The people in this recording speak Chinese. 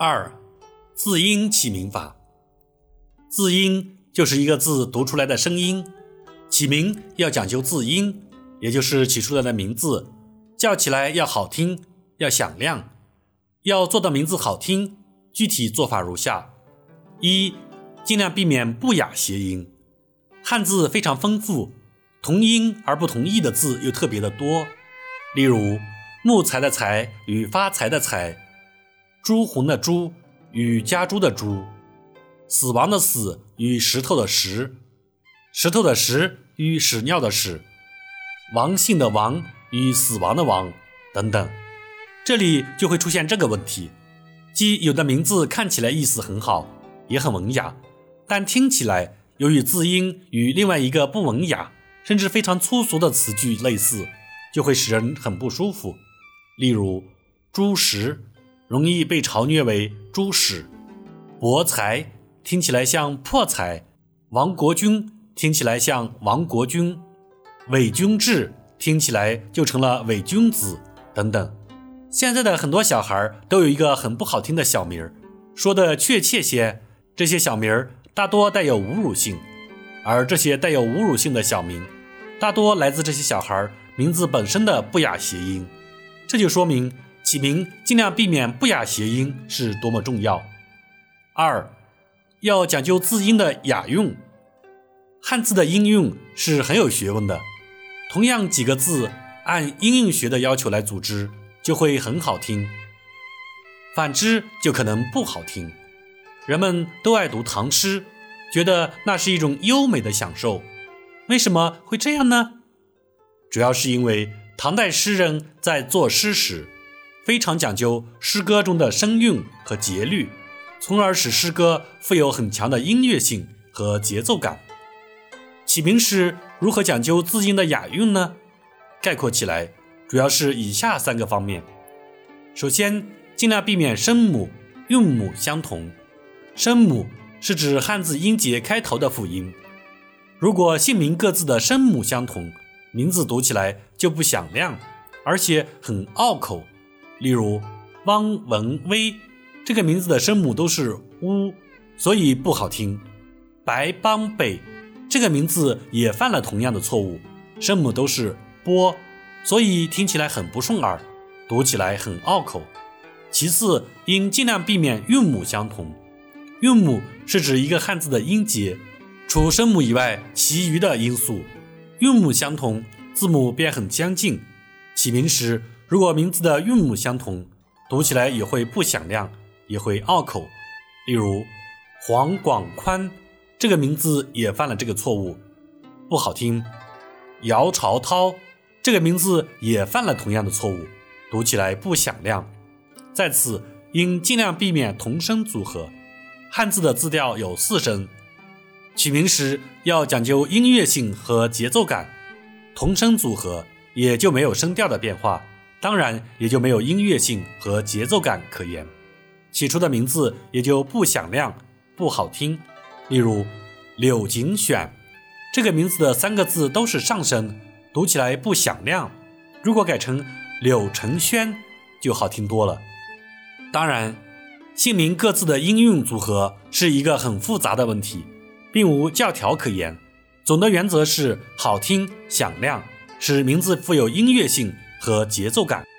二、字音起名法。字音就是一个字读出来的声音，起名要讲究字音，也就是起出来的名字叫起来要好听，要响亮。要做到名字好听，具体做法如下：一、尽量避免不雅谐音。汉字非常丰富，同音而不同义的字又特别的多，例如木材的材与发财的财。朱红的朱与家猪的猪，死亡的死与石头的石，石头的石与屎尿的屎，王姓的王与死亡的亡等等，这里就会出现这个问题，即有的名字看起来意思很好，也很文雅，但听起来由于字音与另外一个不文雅甚至非常粗俗的词句类似，就会使人很不舒服。例如朱石。容易被嘲虐为“猪屎”，博财听起来像破财；亡国君听起来像亡国君；伪君志听起来就成了伪君子等等。现在的很多小孩都有一个很不好听的小名儿，说的确切些，这些小名儿大多带有侮辱性，而这些带有侮辱性的小名，大多来自这些小孩名字本身的不雅谐音，这就说明。起名尽量避免不雅谐音是多么重要。二，要讲究字音的雅韵。汉字的音韵是很有学问的。同样几个字，按音韵学的要求来组织，就会很好听；反之，就可能不好听。人们都爱读唐诗，觉得那是一种优美的享受。为什么会这样呢？主要是因为唐代诗人在作诗时。非常讲究诗歌中的声韵和节律，从而使诗歌富有很强的音乐性和节奏感。起名时如何讲究字音的雅韵呢？概括起来，主要是以下三个方面：首先，尽量避免声母、韵母相同。声母是指汉字音节开头的辅音，如果姓名各自的声母相同，名字读起来就不响亮，而且很拗口。例如，汪文威这个名字的声母都是乌，所以不好听。白邦北这个名字也犯了同样的错误，声母都是波，所以听起来很不顺耳，读起来很拗口。其次，应尽量避免韵母相同。韵母是指一个汉字的音节，除声母以外，其余的因素。韵母相同，字母便很相近。起名时。如果名字的韵母相同，读起来也会不响亮，也会拗口。例如黄广宽这个名字也犯了这个错误，不好听。姚朝涛这个名字也犯了同样的错误，读起来不响亮。在此应尽量避免同声组合。汉字的字调有四声，取名时要讲究音乐性和节奏感，同声组合也就没有声调的变化。当然也就没有音乐性和节奏感可言，起初的名字也就不响亮、不好听。例如柳景选这个名字的三个字都是上声，读起来不响亮。如果改成柳承轩，就好听多了。当然，姓名各自的音韵组合是一个很复杂的问题，并无教条可言。总的原则是好听、响亮，使名字富有音乐性。和节奏感。